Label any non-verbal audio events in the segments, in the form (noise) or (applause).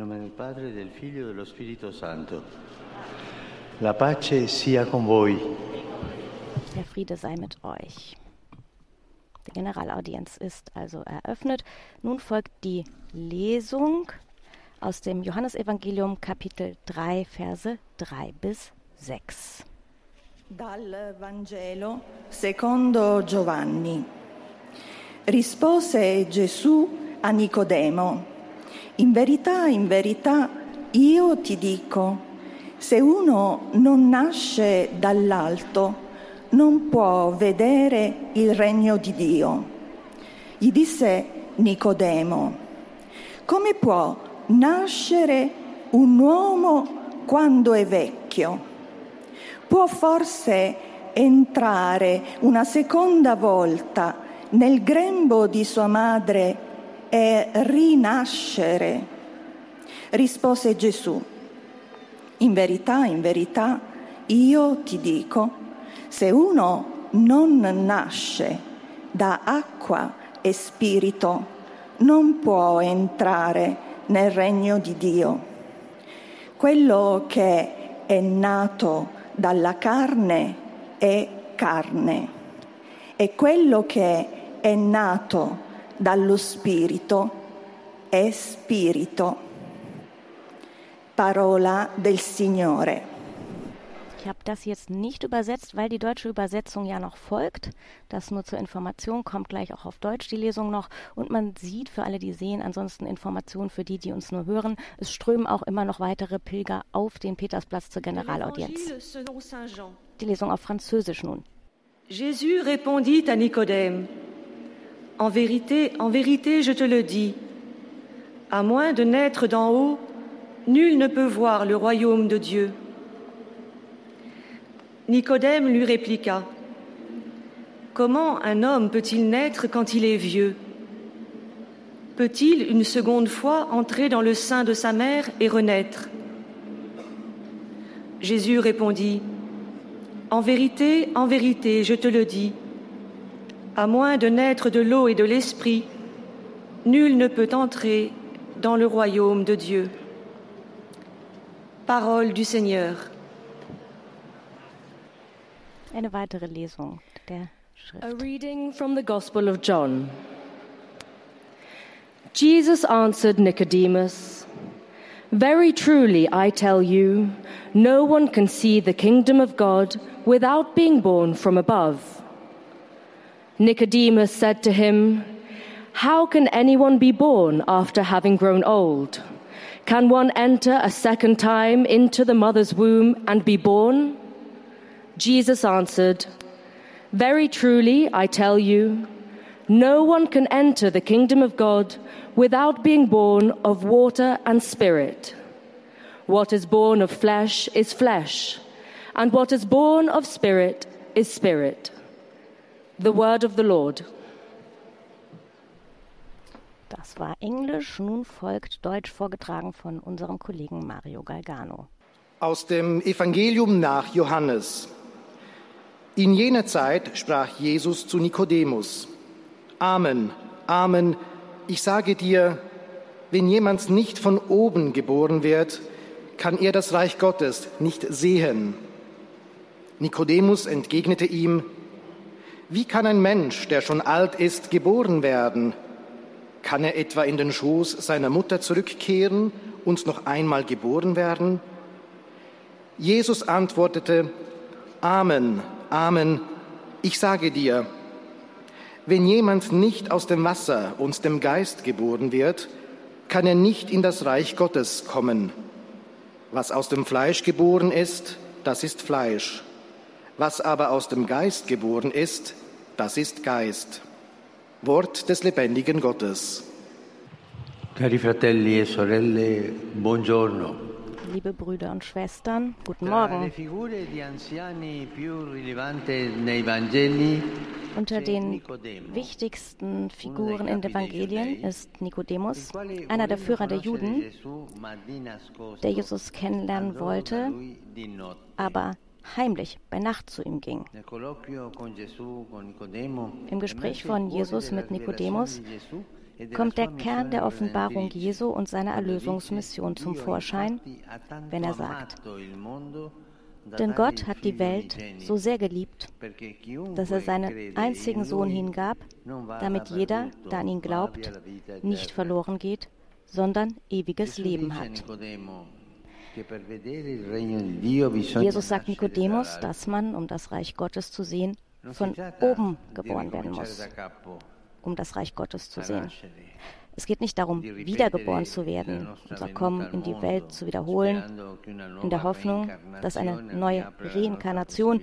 nome del Padre, del Figlio e dello Spirito Santo. La pace sia con voi. Der Friede sei mit euch. Die Generalaudienz ist also eröffnet. Nun folgt die Lesung aus dem Johannesevangelium Kapitel 3 Verse 3 bis 6. Dal Vangelo secondo Giovanni. Rispose Gesù a Nicodemo, in verità, in verità, io ti dico, se uno non nasce dall'alto, non può vedere il regno di Dio. Gli disse Nicodemo, come può nascere un uomo quando è vecchio? Può forse entrare una seconda volta nel grembo di sua madre e rinascere? Rispose Gesù, in verità, in verità, io ti dico, se uno non nasce da acqua e spirito, non può entrare nel regno di Dio. Quello che è nato dalla carne è carne e quello che è nato dallo spirito è spirito. Parola del Signore. Ich habe das jetzt nicht übersetzt, weil die deutsche Übersetzung ja noch folgt. Das nur zur Information kommt gleich auch auf Deutsch die Lesung noch. Und man sieht für alle, die sehen, ansonsten Informationen für die, die uns nur hören. Es strömen auch immer noch weitere Pilger auf den Petersplatz zur Generalaudienz. Die Lesung auf Französisch nun. Jésus répondit à Nicodème En vérité, en vérité, je te le dis, à moins de naître d'en haut, nul ne peut voir le royaume de Dieu. Nicodème lui répliqua Comment un homme peut-il naître quand il est vieux? Peut-il une seconde fois entrer dans le sein de sa mère et renaître? Jésus répondit En vérité, en vérité, je te le dis, à moins de naître de l'eau et de l'esprit, nul ne peut entrer dans le royaume de Dieu. Parole du Seigneur. Eine weitere Lesung der A reading from the Gospel of John. Jesus answered Nicodemus, Very truly, I tell you, no one can see the kingdom of God without being born from above. Nicodemus said to him, How can anyone be born after having grown old? Can one enter a second time into the mother's womb and be born? Jesus answered, Very truly, I tell you, no one can enter the kingdom of God without being born of water and spirit. What is born of flesh is flesh, and what is born of spirit is spirit. The word of the Lord. Das war Englisch, nun folgt Deutsch vorgetragen von unserem Kollegen Mario Galgano. Aus dem Evangelium nach Johannes. In jener Zeit sprach Jesus zu Nikodemus, Amen, Amen, ich sage dir, wenn jemand nicht von oben geboren wird, kann er das Reich Gottes nicht sehen. Nikodemus entgegnete ihm, wie kann ein Mensch, der schon alt ist, geboren werden? Kann er etwa in den Schoß seiner Mutter zurückkehren und noch einmal geboren werden? Jesus antwortete, Amen, Amen, ich sage dir, wenn jemand nicht aus dem Wasser und dem Geist geboren wird, kann er nicht in das Reich Gottes kommen. Was aus dem Fleisch geboren ist, das ist Fleisch. Was aber aus dem Geist geboren ist, das ist Geist. Wort des lebendigen Gottes. Cari fratelli e sorelle, buongiorno. Liebe Brüder und Schwestern, guten Morgen. Unter den wichtigsten Figuren in den Evangelien ist Nikodemus, einer der Führer der Juden, der Jesus kennenlernen wollte, aber heimlich bei Nacht zu ihm ging. Im Gespräch von Jesus mit Nikodemus kommt der Kern der Offenbarung Jesu und seiner Erlösungsmission zum Vorschein, wenn er sagt, denn Gott hat die Welt so sehr geliebt, dass er seinen einzigen Sohn hingab, damit jeder, der an ihn glaubt, nicht verloren geht, sondern ewiges Leben hat. Jesus sagt Nikodemus, dass man, um das Reich Gottes zu sehen, von oben geboren werden muss, um das Reich Gottes zu sehen. Es geht nicht darum, wiedergeboren zu werden, unser Kommen in die Welt zu wiederholen, in der Hoffnung, dass eine neue Reinkarnation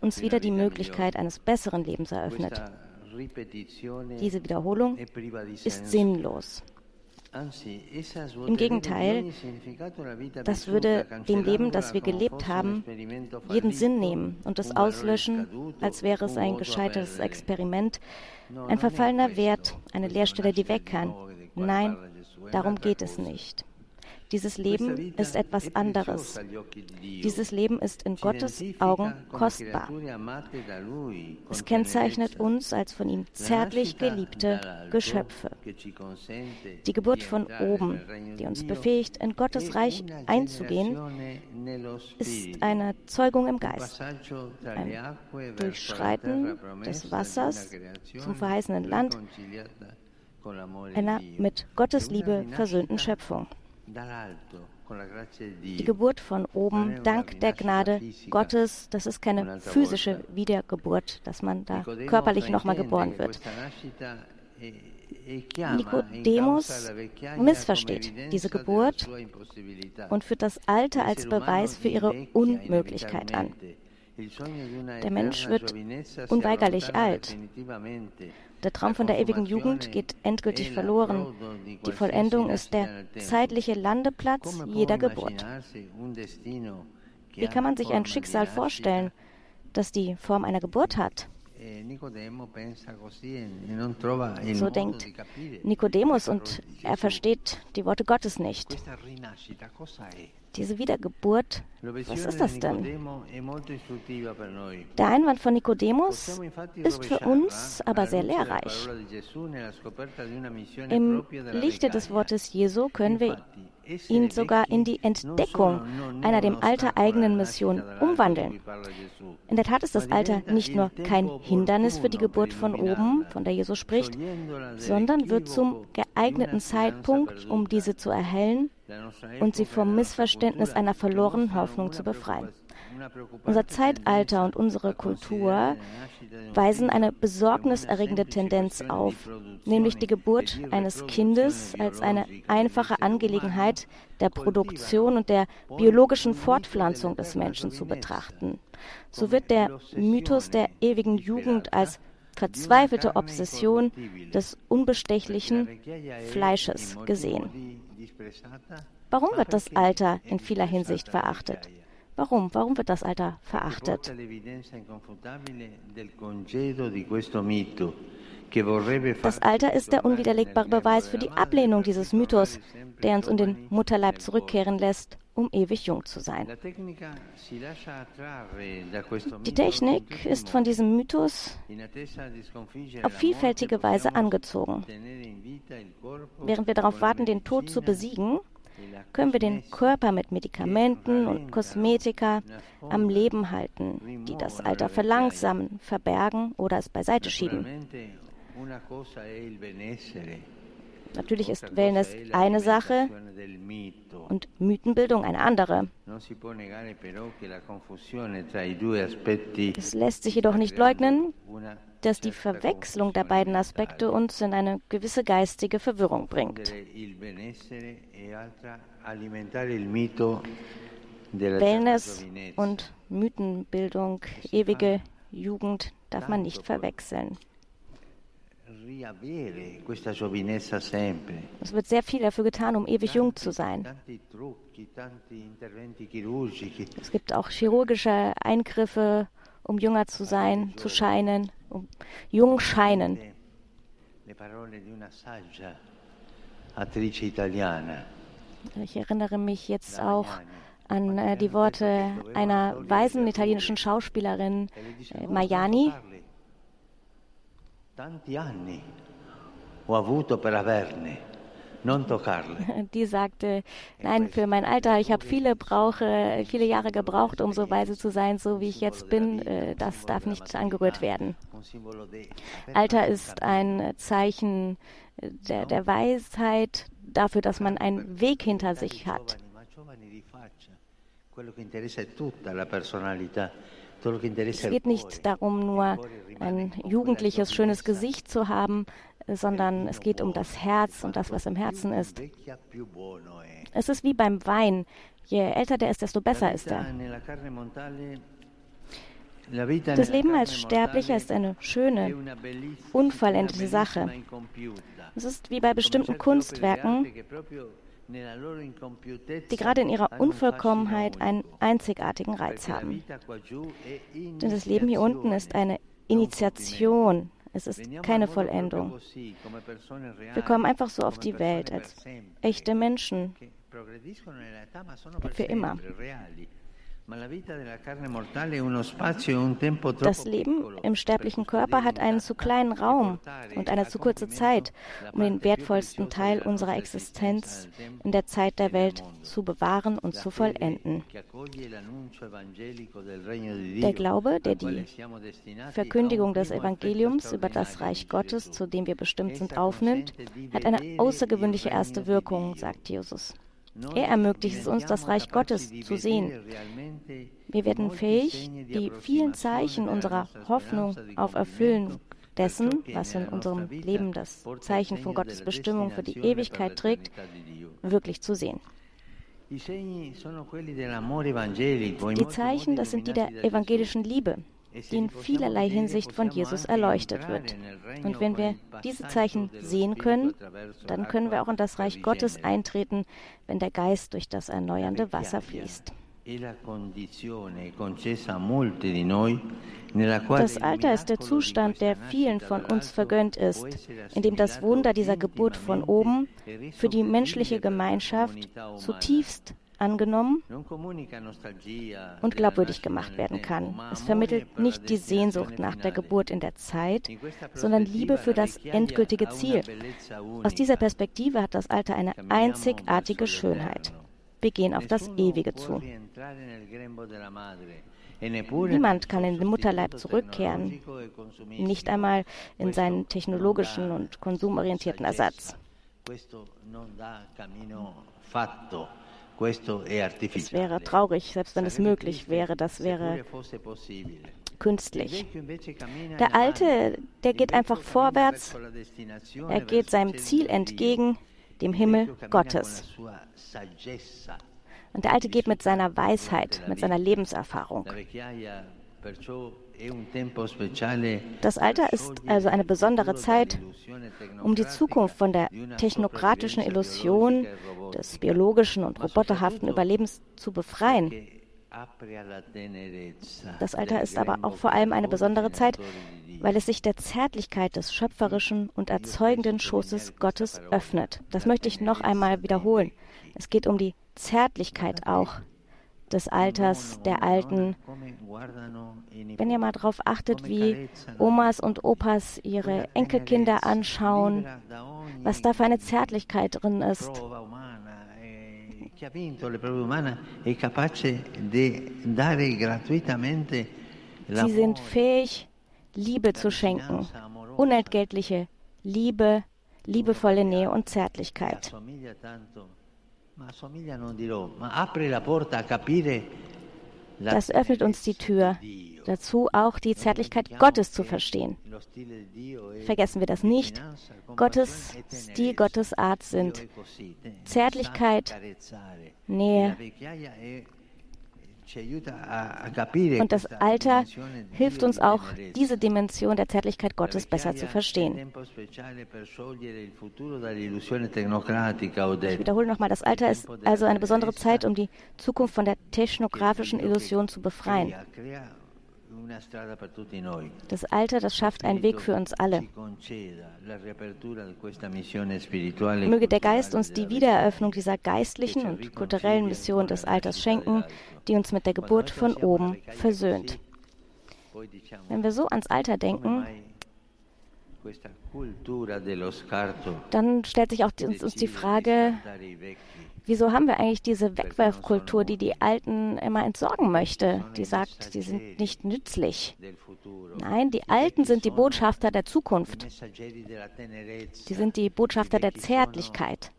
uns wieder die Möglichkeit eines besseren Lebens eröffnet. Diese Wiederholung ist sinnlos. Im Gegenteil, das würde dem Leben, das wir gelebt haben, jeden Sinn nehmen und es auslöschen, als wäre es ein gescheitertes Experiment, ein verfallener Wert, eine Leerstelle, die weg kann. Nein, darum geht es nicht. Dieses Leben ist etwas anderes. Dieses Leben ist in Gottes Augen kostbar. Es kennzeichnet uns als von ihm zärtlich geliebte Geschöpfe. Die Geburt von oben, die uns befähigt, in Gottes Reich einzugehen, ist eine Zeugung im Geist, ein Durchschreiten des Wassers zum verheißenen Land einer mit Gottes Liebe versöhnten Schöpfung. Die Geburt von oben, dank der Gnade Gottes, das ist keine physische Wiedergeburt, dass man da körperlich nochmal geboren wird. Nikodemus missversteht diese Geburt und führt das Alter als Beweis für ihre Unmöglichkeit an. Der Mensch wird unweigerlich alt. Der Traum von der ewigen Jugend geht endgültig verloren. Die Vollendung ist der zeitliche Landeplatz jeder Geburt. Wie kann man sich ein Schicksal vorstellen, das die Form einer Geburt hat? So denkt Nikodemus und er versteht die Worte Gottes nicht. Diese Wiedergeburt, was ist das denn? Der Einwand von Nikodemus ist für uns aber sehr lehrreich. Im Lichte des Wortes Jesu können wir ihn sogar in die Entdeckung einer dem Alter eigenen Mission umwandeln. In der Tat ist das Alter nicht nur kein Hindernis für die Geburt von oben, von der Jesus spricht, sondern wird zum geeigneten Zeitpunkt, um diese zu erhellen und sie vom Missverständnis einer verlorenen Hoffnung zu befreien. Unser Zeitalter und unsere Kultur weisen eine besorgniserregende Tendenz auf, nämlich die Geburt eines Kindes als eine einfache Angelegenheit der Produktion und der biologischen Fortpflanzung des Menschen zu betrachten. So wird der Mythos der ewigen Jugend als verzweifelte Obsession des unbestechlichen Fleisches gesehen. Warum wird das Alter in vieler Hinsicht verachtet? Warum? Warum wird das Alter verachtet? Das Alter ist der unwiderlegbare Beweis für die Ablehnung dieses Mythos, der uns in den Mutterleib zurückkehren lässt, um ewig jung zu sein. Die Technik ist von diesem Mythos auf vielfältige Weise angezogen. Während wir darauf warten, den Tod zu besiegen, können wir den Körper mit Medikamenten und Kosmetika am Leben halten, die das Alter verlangsamen, verbergen oder es beiseite schieben. Natürlich ist Wellness eine Sache und Mythenbildung eine andere. Es lässt sich jedoch nicht leugnen, dass die Verwechslung der beiden Aspekte uns in eine gewisse geistige Verwirrung bringt. Wellness und Mythenbildung, ewige Jugend darf man nicht verwechseln. Es wird sehr viel dafür getan, um ewig jung zu sein. Es gibt auch chirurgische Eingriffe, um jünger zu sein, zu scheinen, um jung scheinen. Ich erinnere mich jetzt auch an äh, die Worte einer weisen italienischen Schauspielerin, äh, (laughs) Die sagte, nein, für mein Alter, ich habe viele, brauche, viele Jahre gebraucht, um so weise zu sein, so wie ich jetzt bin. Äh, das darf nicht angerührt werden. Alter ist ein Zeichen der, der Weisheit, dafür, dass man einen Weg hinter sich hat. Es geht nicht darum, nur ein jugendliches, schönes Gesicht zu haben, sondern es geht um das Herz und das, was im Herzen ist. Es ist wie beim Wein. Je älter der ist, desto besser ist er. Das Leben als Sterblicher ist eine schöne, unvollendete Sache. Es ist wie bei bestimmten Kunstwerken, die gerade in ihrer Unvollkommenheit einen einzigartigen Reiz haben. Denn das Leben hier unten ist eine Initiation, es ist keine Vollendung. Wir kommen einfach so auf die Welt als echte Menschen. Für immer. Das Leben im sterblichen Körper hat einen zu kleinen Raum und eine zu kurze Zeit, um den wertvollsten Teil unserer Existenz in der Zeit der Welt zu bewahren und zu vollenden. Der Glaube, der die Verkündigung des Evangeliums über das Reich Gottes, zu dem wir bestimmt sind, aufnimmt, hat eine außergewöhnliche erste Wirkung, sagt Jesus. Er ermöglicht es uns, das Reich Gottes zu sehen. Wir werden fähig, die vielen Zeichen unserer Hoffnung auf Erfüllen dessen, was in unserem Leben das Zeichen von Gottes Bestimmung für die Ewigkeit trägt, wirklich zu sehen. Die Zeichen, das sind die der evangelischen Liebe, die in vielerlei Hinsicht von Jesus erleuchtet wird. Und wenn wir diese Zeichen sehen können, dann können wir auch in das Reich Gottes eintreten, wenn der Geist durch das erneuernde Wasser fließt. Das Alter ist der Zustand, der vielen von uns vergönnt ist, in dem das Wunder dieser Geburt von oben für die menschliche Gemeinschaft zutiefst angenommen und glaubwürdig gemacht werden kann. Es vermittelt nicht die Sehnsucht nach der Geburt in der Zeit, sondern Liebe für das endgültige Ziel. Aus dieser Perspektive hat das Alter eine einzigartige Schönheit. Wir gehen auf das Ewige zu. Niemand kann in den Mutterleib zurückkehren, nicht einmal in seinen technologischen und konsumorientierten Ersatz. Es wäre traurig, selbst wenn es möglich wäre. Das wäre künstlich. Der Alte, der geht einfach vorwärts, er geht seinem Ziel entgegen, dem Himmel Gottes. Und der Alte geht mit seiner Weisheit, mit seiner Lebenserfahrung. Das Alter ist also eine besondere Zeit, um die Zukunft von der technokratischen Illusion des biologischen und roboterhaften Überlebens zu befreien. Das Alter ist aber auch vor allem eine besondere Zeit, weil es sich der Zärtlichkeit des schöpferischen und erzeugenden Schoßes Gottes öffnet. Das möchte ich noch einmal wiederholen. Es geht um die Zärtlichkeit auch des Alters der Alten. Wenn ihr mal darauf achtet, wie Omas und Opas ihre Enkelkinder anschauen, was da für eine Zärtlichkeit drin ist. Sie sind fähig, Liebe zu schenken, unentgeltliche Liebe, liebevolle Nähe und Zärtlichkeit. Das öffnet uns die Tür, dazu auch die Zärtlichkeit Gottes zu verstehen. Vergessen wir das nicht. Gottes Stil, Gottes Art sind Zärtlichkeit, Nähe, und das Alter hilft uns auch, diese Dimension der Zärtlichkeit Gottes besser zu verstehen. Ich wiederhole nochmal, das Alter ist also eine besondere Zeit, um die Zukunft von der technografischen Illusion zu befreien. Das Alter, das schafft einen Weg für uns alle. Möge der Geist uns die Wiedereröffnung dieser geistlichen und kulturellen Mission des Alters schenken, die uns mit der Geburt von oben versöhnt. Wenn wir so ans Alter denken, dann stellt sich auch uns die Frage, wieso haben wir eigentlich diese Wegwerfkultur, die die Alten immer entsorgen möchte, die sagt, die sind nicht nützlich. Nein, die Alten sind die Botschafter der Zukunft. Die sind die Botschafter der Zärtlichkeit.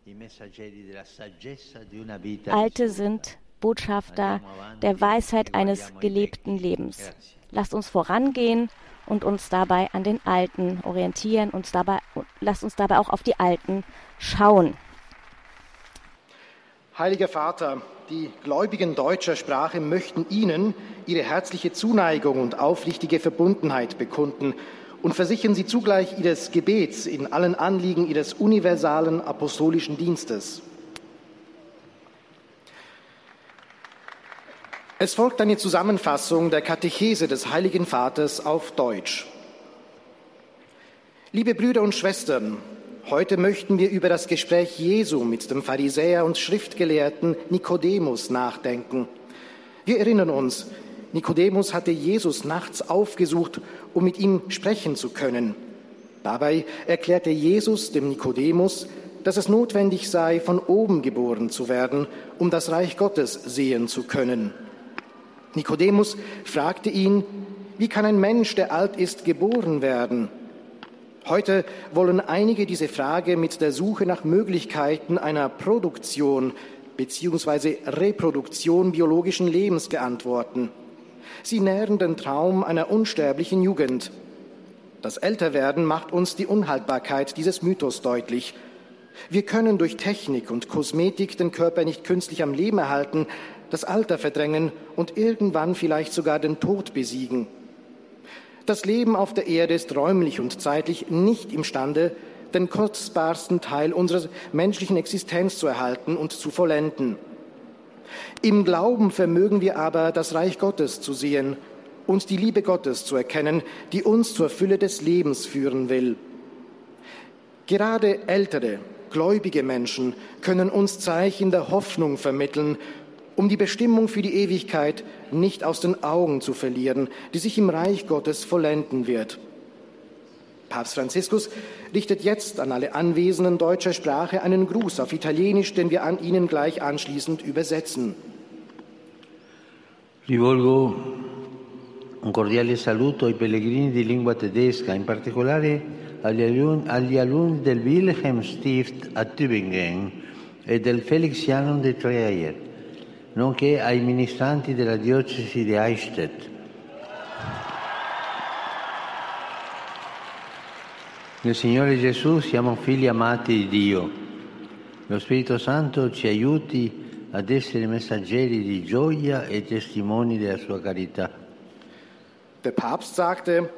Alte sind Botschafter der Weisheit eines gelebten Lebens. Lasst uns vorangehen und uns dabei an den Alten orientieren, uns dabei, lasst uns dabei auch auf die Alten schauen. Heiliger Vater, die Gläubigen deutscher Sprache möchten Ihnen ihre herzliche Zuneigung und aufrichtige Verbundenheit bekunden und versichern Sie zugleich Ihres Gebets in allen Anliegen Ihres universalen apostolischen Dienstes. Es folgt eine Zusammenfassung der Katechese des Heiligen Vaters auf Deutsch. Liebe Brüder und Schwestern, heute möchten wir über das Gespräch Jesu mit dem Pharisäer und Schriftgelehrten Nikodemus nachdenken. Wir erinnern uns, Nikodemus hatte Jesus nachts aufgesucht, um mit ihm sprechen zu können. Dabei erklärte Jesus dem Nikodemus, dass es notwendig sei, von oben geboren zu werden, um das Reich Gottes sehen zu können. Nikodemus fragte ihn, wie kann ein Mensch, der alt ist, geboren werden? Heute wollen einige diese Frage mit der Suche nach Möglichkeiten einer Produktion bzw. Reproduktion biologischen Lebens beantworten. Sie nähren den Traum einer unsterblichen Jugend. Das Älterwerden macht uns die Unhaltbarkeit dieses Mythos deutlich. Wir können durch Technik und Kosmetik den Körper nicht künstlich am Leben erhalten, das Alter verdrängen und irgendwann vielleicht sogar den Tod besiegen. Das Leben auf der Erde ist räumlich und zeitlich nicht imstande, den kostbarsten Teil unserer menschlichen Existenz zu erhalten und zu vollenden. Im Glauben vermögen wir aber, das Reich Gottes zu sehen und die Liebe Gottes zu erkennen, die uns zur Fülle des Lebens führen will. Gerade ältere, gläubige Menschen können uns Zeichen der Hoffnung vermitteln um die Bestimmung für die Ewigkeit nicht aus den Augen zu verlieren, die sich im Reich Gottes vollenden wird. Papst Franziskus richtet jetzt an alle Anwesenden deutscher Sprache einen Gruß auf Italienisch, den wir an Ihnen gleich anschließend übersetzen. Rivolgo un cordiale saluto ai pellegrini di lingua tedesca, in particolare agli alunni, agli alunni del Wilhelm Stift a Tübingen e del Felixianum de Trier nonché ai ministranti della diocesi di Eichstätt. Nel Signore Gesù siamo figli amati di Dio. Lo Spirito Santo ci aiuti ad essere messaggeri di gioia e testimoni della sua carità. Der Papst sagte,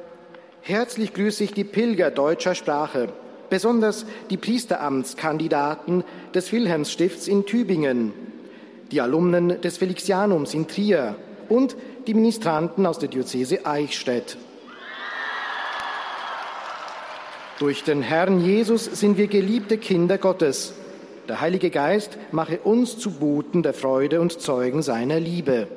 herzlich grüße ich die Pilger deutscher Sprache, besonders die Priesteramtskandidaten des Wilhelmsstifts in Tübingen, die Alumnen des Felixianums in Trier und die Ministranten aus der Diözese Eichstätt. Durch den Herrn Jesus sind wir geliebte Kinder Gottes. Der Heilige Geist mache uns zu Boten der Freude und Zeugen seiner Liebe.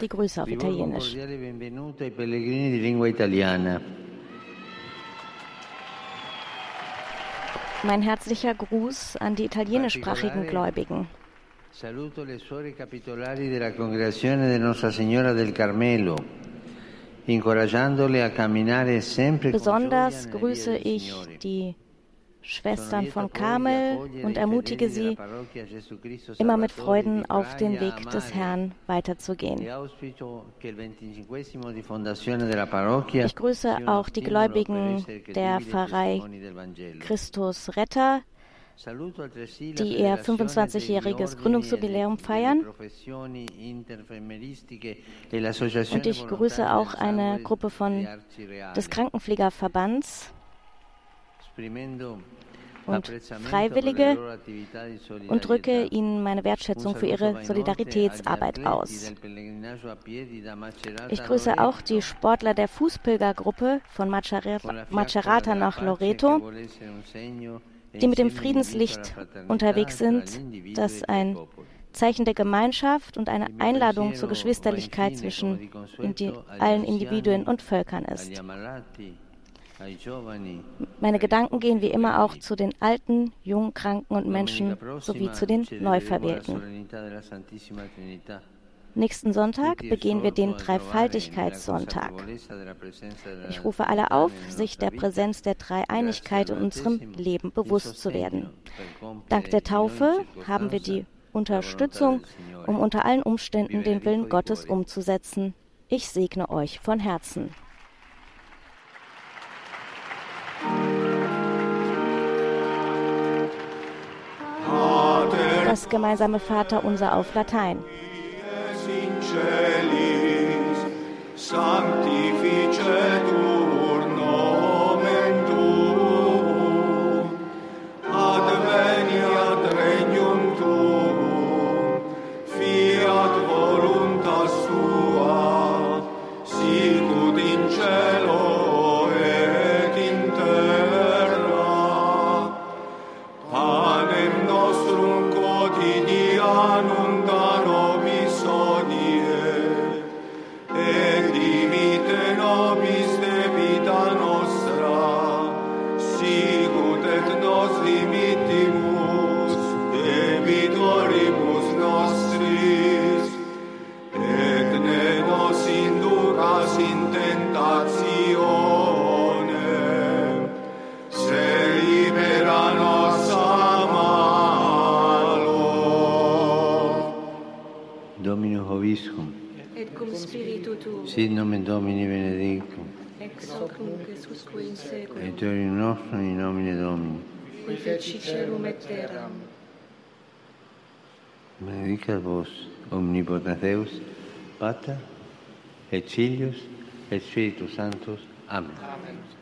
Die Grüße auf Italienisch. Mein herzlicher Gruß an die italienischsprachigen Gläubigen. Saluto le suore capitolari della congregazione di Nostra Signora del Carmelo. Besonders grüße ich die Schwestern von Karmel und ermutige sie, immer mit Freuden auf den Weg des Herrn weiterzugehen. Ich grüße auch die Gläubigen der Pfarrei Christus Retter, die ihr 25-jähriges Gründungsjubiläum feiern. Und ich grüße auch eine Gruppe von des Krankenpflegerverbands und Freiwillige und drücke ihnen meine Wertschätzung für ihre Solidaritätsarbeit aus. Ich grüße auch die Sportler der Fußpilgergruppe von Macerata nach Loreto, die mit dem Friedenslicht unterwegs sind, das ein Zeichen der Gemeinschaft und eine Einladung zur Geschwisterlichkeit zwischen allen Individuen und Völkern ist. Meine Gedanken gehen wie immer auch zu den Alten, Jungen, Kranken und Menschen sowie zu den Neuverwählten. Nächsten Sonntag begehen wir den Dreifaltigkeitssonntag. Ich rufe alle auf, sich der Präsenz der Dreieinigkeit in unserem Leben bewusst zu werden. Dank der Taufe haben wir die Unterstützung, um unter allen Umständen den Willen Gottes umzusetzen. Ich segne euch von Herzen. Das gemeinsame Vater unser auf Latein. Sanctificetur genitori nostri, in nomine Domini. Qui feci celum et terram. Benedicat vos, omnipotens Deus, Pater, et Filius, et Spiritus Sanctus. Amen. Amen.